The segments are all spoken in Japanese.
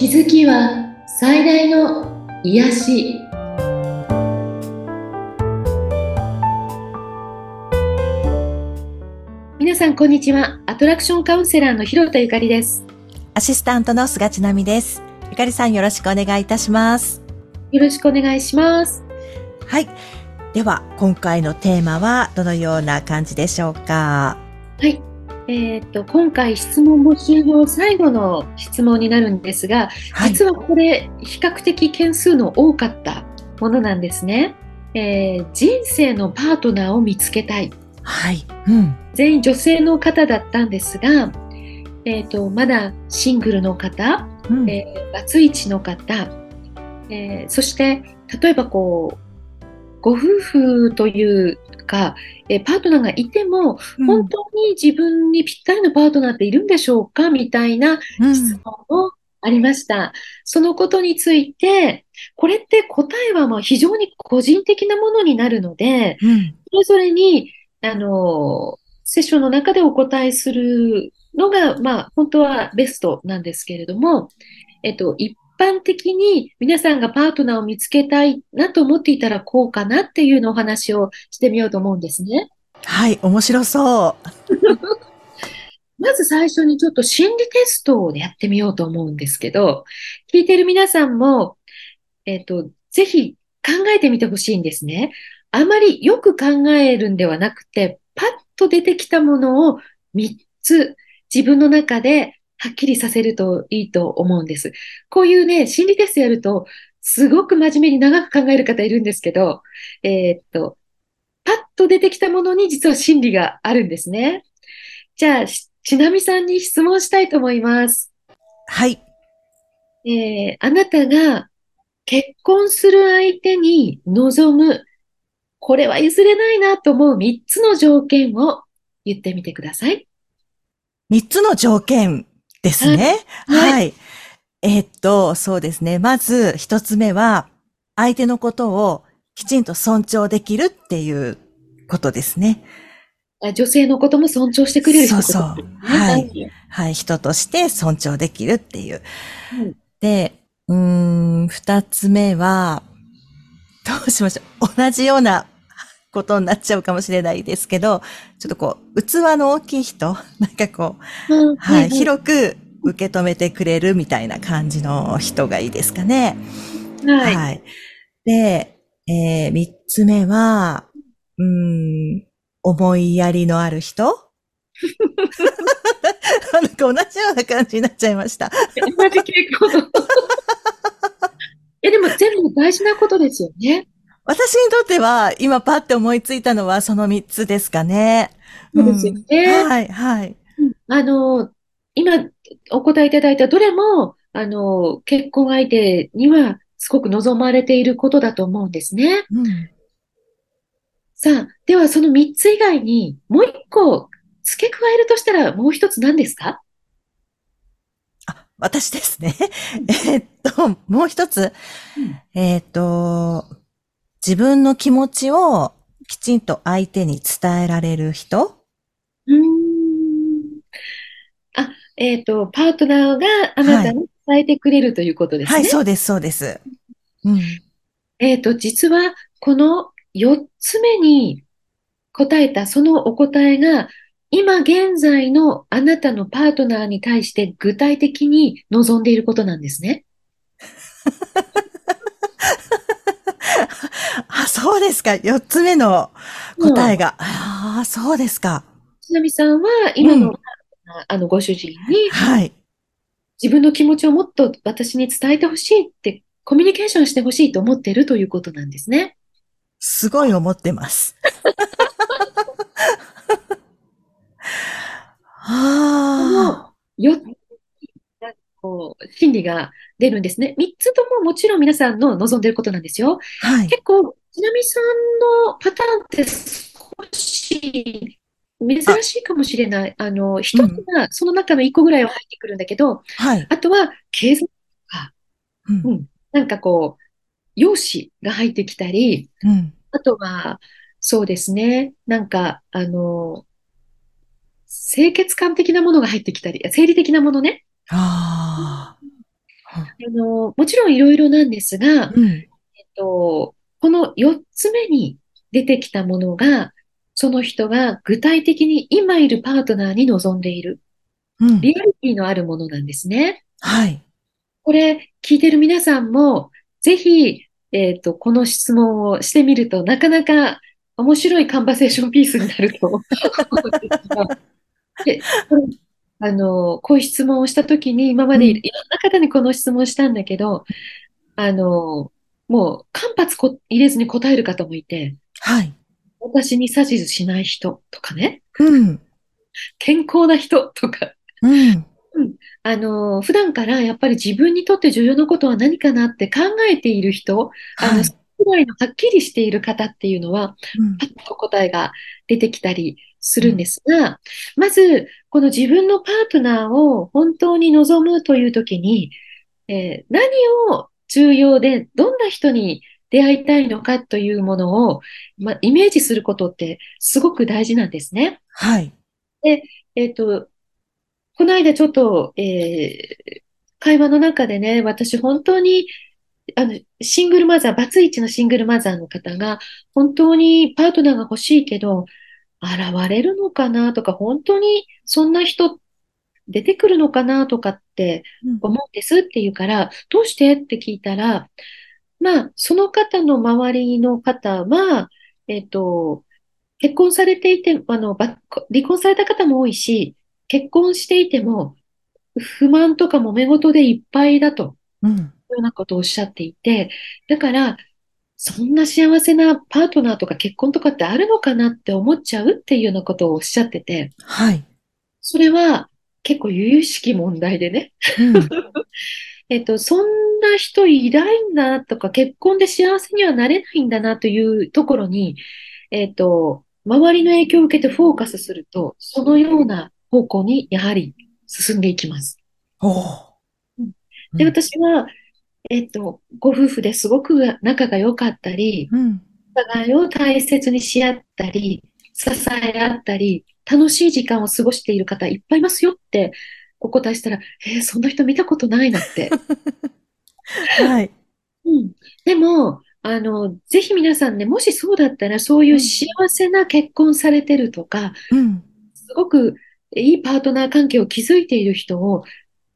気づきは最大の癒し。皆さんこんにちは。アトラクションカウンセラーの広田ゆかりです。アシスタントの菅千奈美です。ゆかりさんよろしくお願いいたします。よろしくお願いします。はい。では今回のテーマはどのような感じでしょうか？はいえー、と今回質問募集の最後の質問になるんですが、はい、実はこれ比較的件数の多かったものなんですね。えー、人生のパートナーを見つけたい。はい。うん、全員女性の方だったんですが、えーと、まだシングルの方、うん、えー、バツイチの方、えー、そして例えばこうご夫婦というか、えパートナーがいても、本当に自分にぴったりのパートナーっているんでしょうか？みたいな質問もありました。うん、そのことについて、これって答えはまあ非常に個人的なものになるので、うん、それぞれに、あの、セッションの中でお答えするのが、まあ、本当はベストなんですけれども、えっと、一般的に皆さんがパートナーを見つけたいなと思っていたらこうかなっていうのお話をしてみようと思うんですね。はい、面白そう。まず最初にちょっと心理テストをやってみようと思うんですけど、聞いてる皆さんも、えっ、ー、と、ぜひ考えてみてほしいんですね。あまりよく考えるんではなくて、パッと出てきたものを3つ自分の中ではっきりさせるといいと思うんです。こういうね、心理テストやると、すごく真面目に長く考える方いるんですけど、えー、っと、パッと出てきたものに実は心理があるんですね。じゃあ、ちなみさんに質問したいと思います。はい。えー、あなたが結婚する相手に望む、これは譲れないなと思う3つの条件を言ってみてください。3つの条件。ですね。はい。はい、えー、っと、そうですね。まず一つ目は、相手のことをきちんと尊重できるっていうことですね。女性のことも尊重してくれるそうそう。はい。はい。人として尊重できるっていう。うん、で、うん、二つ目は、どうしましょう。同じようなことになっちゃうかもしれないですけど、ちょっとこう、器の大きい人、なんかこう、うん、はい、広く受け止めてくれるみたいな感じの人がいいですかね。はい。はい、で、えー、三つ目は、うん、思いやりのある人？なんか同じような感じになっちゃいました。同じ傾向の。え、でも全部大事なことですよね。私にとっては、今パッて思いついたのはその3つですかね。そうですよね。うん、はい、はい。あの、今お答えいただいたどれも、あの、結婚相手にはすごく望まれていることだと思うんですね。うん、さあ、ではその3つ以外にもう1個付け加えるとしたらもう1つ何ですか？あ、私ですね。えっと、もう一つ。うん、えっと、自分の気持ちをきちんと相手に伝えられる人？うん。あ、えっ、ー、と、パートナーがあなたに伝えてくれるということですね。はい、はい、そうです、そうです。うん。えっ、ー、と、実は、この4つ目に答えたそのお答えが、今現在のあなたのパートナーに対して具体的に望んでいることなんですね。あ、そうですか。四つ目の答えが。うん、ああ、そうですか。ちなみさんは、今の、うん、あの、ご主人に、はい。自分の気持ちをもっと私に伝えてほしいって、コミュニケーションしてほしいと思っているということなんですね。すごい思ってます。ああ。4つこう、心理が出るんですね。3つとももちろん皆さんの望んでることなんですよ。はい、結構、ちなみさんのパターンって少し珍しいかもしれない。あの、一つがその中の1個ぐらいは入ってくるんだけど、はい、あとは経済とか、うん、うん、なんかこう、容姿が入ってきたり、うん、あとは、そうですね、なんか、あの、清潔感的なものが入ってきたり、生理的なものね。ああ。あの、もちろんいろいろなんですが、うん。えっと、この4つ目に出てきたものが、その人が具体的に今いるパートナーに望んでいる、うん。リアリティのあるものなんですね。はい。これ、聞いてる皆さんも、ぜひ、えっと、この質問をしてみるとなかなか面白いカンバセーションピースになると思うん ですがであの、こういう質問をしたときに、今までいうんろんな方にこの質問をしたんだけど、あの、もう間髪こ入れずに答える方もいて、はい。私に指図しない人とかね、うん。健康な人とか、うん。あの、普段からやっぱり自分にとって重要なことは何かなって考えている人、あの、はい。らいのはっきりしている方っていうのは、うんパッと答えが出てきたりするんですが、まず、この自分のパートナーを本当に望むというときに、えー何を重要で、どんな人に出会いたいのかというものを、まあ、イメージすることってすごく大事なんですね。はい。えっと、この間ちょっと、えー会話の中でね、私本当に、あの、シングルマザー、バツイチのシングルマザーの方が、本当にパートナーが欲しいけど、現れるのかなとか、本当にそんな人出てくるのかなとかって思うんですって言うから、どうしてって聞いたら、まあ、その方の周りの方は、えっと、結婚されていて、あの、ば離婚された方も多いし、結婚していても、不満とか揉め事でいっぱいだと、うん。いうようなことをおっしゃっていて、だから、そんな幸せなパートナーとか結婚とかってあるのかなって思っちゃうっていうようなことをおっしゃってて、はい。それは結構由々しき問題でね。うん。えっと、そんな人いないんだとか、結婚で幸せにはなれないんだなというところに、えっと、周りの影響を受けてフォーカスすると、そのような方向にやはり進んでいきます。うん私は、えっと、ご夫婦ですごく仲が良かったり、うん。お互いを大切にし合ったり、支え合ったり、楽しい時間を過ごしている方いっぱいいますよってお答えしたら、えーそんな人見たことないなって。はい。うん。でも、あの、ぜひ皆さんね、もしそうだったら、そういう幸せな結婚されてるとか、うん。すごくいいパートナー関係を築いている人を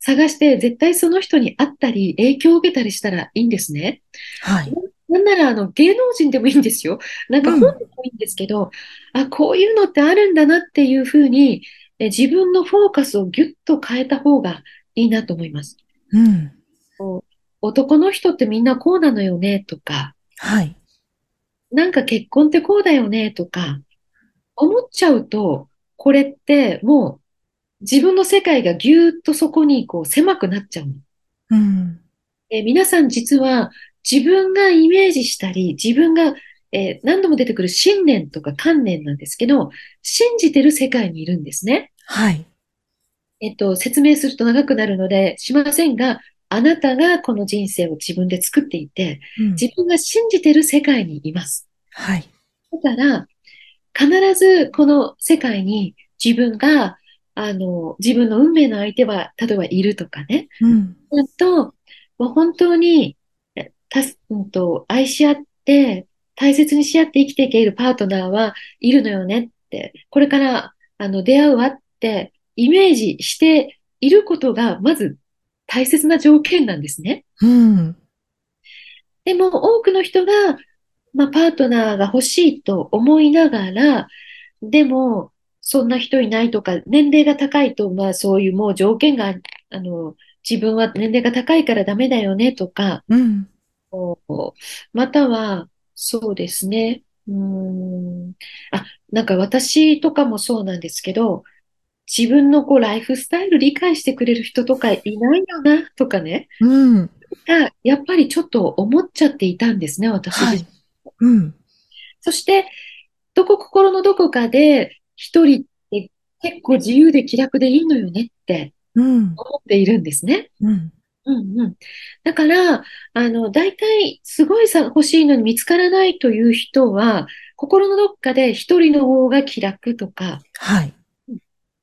探して、絶対その人に会ったり、影響を受けたりしたらいいんですね。はい。なんなら、あの、芸能人でもいいんですよ。なんかうん本でもいいんですけど、あ、こういうのってあるんだなっていうふうに、え自分のフォーカスをギュッと変えた方がいいなと思います。うん。男の人ってみんなこうなのよね、とか、はい。なんか結婚ってこうだよね、とか、思っちゃうと、これってもう自分の世界がぎゅーっとそこにこう狭くなっちゃうの。うん。えー皆さん実は自分がイメージしたり、自分が、えー何度も出てくる信念とか観念なんですけど、信じてる世界にいるんですね。はい。えっと、説明すると長くなるのでしませんが、あなたがこの人生を自分で作っていて、うん自分が信じてる世界にいます。はい。だから、必ずこの世界に自分が、あの、自分の運命の相手は、例えばいるとかね、うん。うんと、もう本当に、えたす、うんと、愛し合って、大切にし合って生きていけるパートナーはいるのよねって、これから、あの、出会うわって、イメージしていることが、まず大切な条件なんですね。うん。でも、多くの人が、まあ、パートナーが欲しいと思いながら、でも、そんな人いないとか、年齢が高いと、まあ、そういうもう条件が、あの、自分は年齢が高いからダメだよねとか、うん。または、そうですね。うーん。あ、なんか私とかもそうなんですけど、自分のこうライフスタイル理解してくれる人とかいないよなとかね、うん。がやっぱりちょっと思っちゃっていたんですね、私自身はい。うん。そして、どこ、心のどこかで、一人って結構自由で気楽でいいのよねってうん。思っているんですね。うん。うんうん。だから、あの、大体、すごいさ、欲しいのに見つからないという人は、心のどっかで一人の方が気楽とか、はい。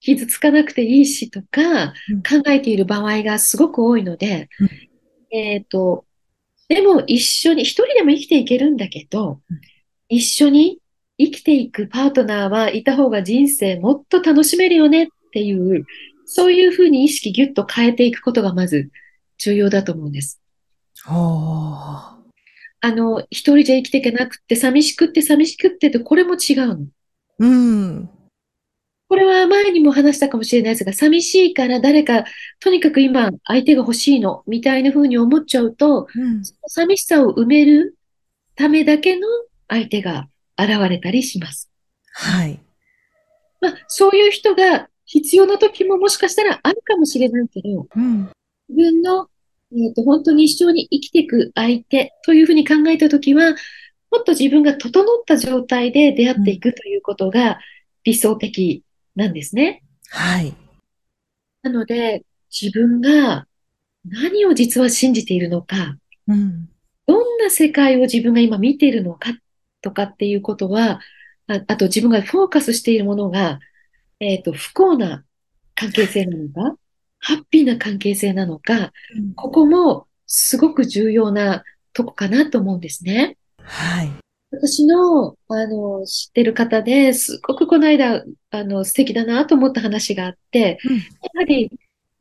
傷つかなくていいしとかうん、考えている場合がすごく多いのでうん、えっ、と、でも一緒に、一人でも生きていけるんだけど、一緒に生きていくパートナーはいた方が人生もっと楽しめるよねっていう、そういうふうに意識ギュッと変えていくことがまず重要だと思うんです。あの、一人じゃ生きていけなくて、寂しくって寂しくってと、これも違うの。うん。これは前にも話したかもしれないですが、寂しいから誰か、とにかく今相手が欲しいの、みたいな風に思っちゃうと、うん、寂しさを埋めるためだけの相手が現れたりします。はい。まあ、そういう人が必要な時ももしかしたらあるかもしれないけど、うん、自分の、えーと、本当に一生に生きていく相手というふうに考えた時は、もっと自分が整った状態で出会っていくということが理想的なんですね。はい。なので、自分が何を実は信じているのか、うん、どんな世界を自分が今見ているのかとかっていうことは、ああと自分がフォーカスしているものが、えっ、ー、と、不幸な関係性なのか、ハッピーな関係性なのか、うん、ここもすごく重要なとこかなと思うんですね。はい。私の、あの、知ってる方ですごくこの間、あの、素敵だなと思った話があって、うん、やはり、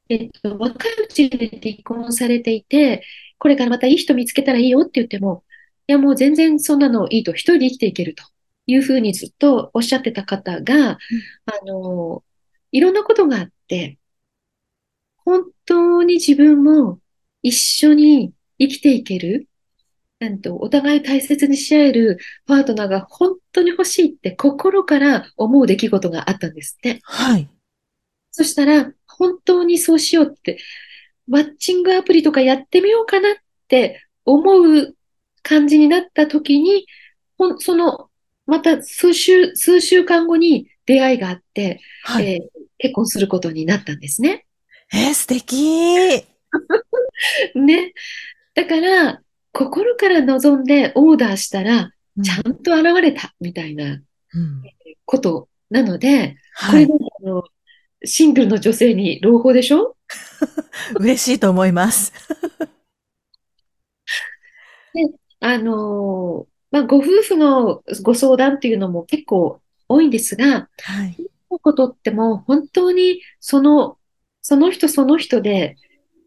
えっと、若いうちに離婚されていて、これからまたいい人見つけたらいいよって言っても、いや、もう全然そんなのいいと、一人で生きていけるというふうにずっとおっしゃってた方が、うん、あの、いろんなことがあって、本当に自分も一緒に生きていける、なんと、お互い大切にし合えるパートナーが本当に欲しいって心から思う出来事があったんですって。はい。そしたら、本当にそうしようって、マッチングアプリとかやってみようかなって思う感じになった時に、ほんその、また数週、数週間後に出会いがあって、はい、えー、結婚することになったんですね。えー、素敵 ね。だから、心から望んでオーダーしたら、ちゃんと現れた、みたいなことなので、これあのシングルの女性に朗報でしょ？嬉しいと思います。であの、まあ、ご夫婦のご相談っていうのも結構多いんですが、はい。ことっても本当にその、その人その人で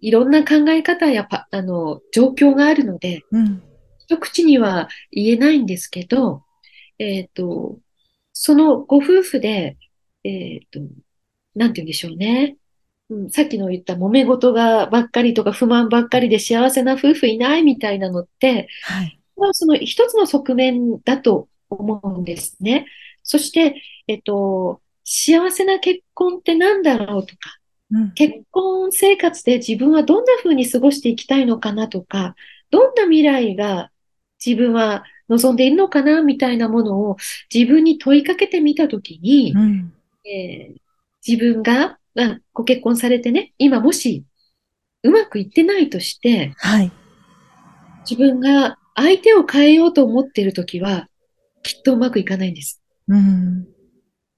いろんな考え方やパあの状況があるので、うん、一口には言えないんですけど、えっ、ー、と、そのご夫婦で、えっ、ー、と、なんて言うんでしょうね。うん、さっきの言った揉め事がばっかりとか不満ばっかりで幸せな夫婦いないみたいなのって、はい、まあ、その一つの側面だと思うんですね。そして、えっと、幸せな結婚って何だろうとか、うん、結婚生活で自分はどんな風に過ごしていきたいのかなとか、どんな未来が自分は望んでいるのかなみたいなものを自分に問いかけてみたときに、うん、えー、自分が、ご結婚されてね、今もしうまくいってないとして、はい、自分が相手を変えようと思っているときは、きっとうまくいかないんです。うん、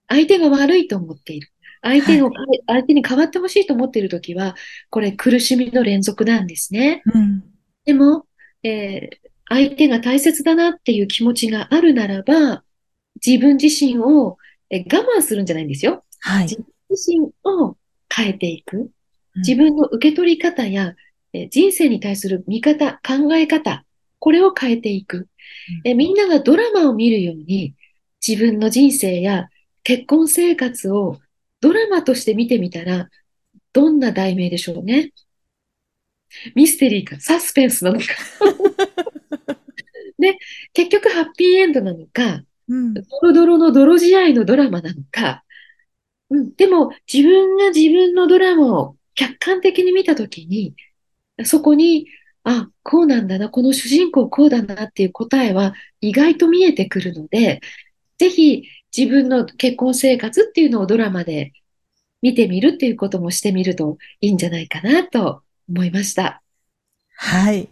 相手が悪いと思っている。相手の、はい、相手に変わってほしいと思っているときは、これ苦しみの連続なんですね。うん、でも、えー、相手が大切だなっていう気持ちがあるならば、自分自身を、え我慢するんじゃないんですよ。はい、自分自身を変えていく。自分の受け取り方や、え人生に対する見方、考え方、これを変えていく。えみんながドラマを見るように、自分の人生や結婚生活をドラマとして見てみたら、どんな題名でしょうね。ミステリーか、サスペンスなのか。で、結局ハッピーエンドなのか、うん、ドロドロの泥仕合のドラマなのか、うん、でも自分が自分のドラマを客観的に見たときに、そこに、あ、こうなんだな、この主人公こうだなっていう答えは意外と見えてくるので、ぜひ自分の結婚生活っていうのをドラマで見てみるっていうこともしてみるといいんじゃないかなと思いました。はい。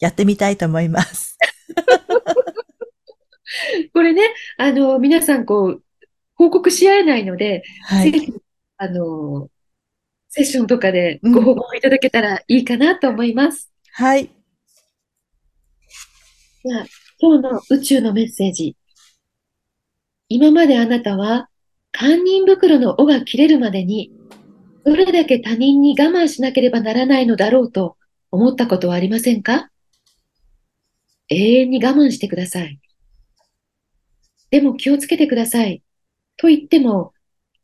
やってみたいと思います。これね、あの、皆さんこう、報告し合えないので、はい、ぜひ、あの、セッションとかでご報告いただけたらいいかなと思います。はい。じゃあ、今日の宇宙のメッセージ。今まであなたは、堪忍袋の尾が切れるまでに、どれだけ他人に我慢しなければならないのだろうと思ったことはありませんか？永遠に我慢してください。でも気をつけてください。と言っても、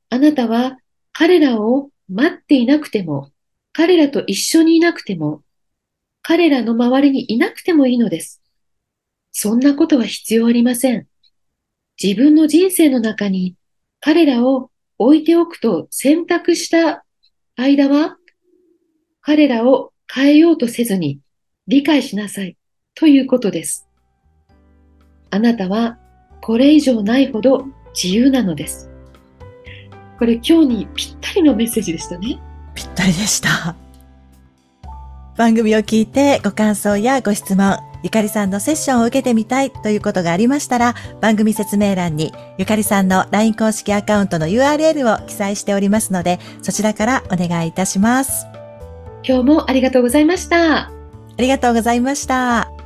あなたは彼らを待っていなくても、彼らと一緒にいなくても、彼らの周りにいなくてもいいのです。そんなことは必要ありません。自分の人生の中に彼らを置いておくと選択した間は、彼らを変えようとせずに理解しなさいということです。あなたはこれ以上ないほど自由なのです。これ今日にぴったりのメッセージでしたね。ぴったりでした。番組を聞いてご感想やご質問、ゆかりさんのセッションを受けてみたいということがありましたら、番組説明欄にゆかりさんの LINE 公式アカウントの URL を記載しておりますので、そちらからお願いいたします。今日もありがとうございました。ありがとうございました。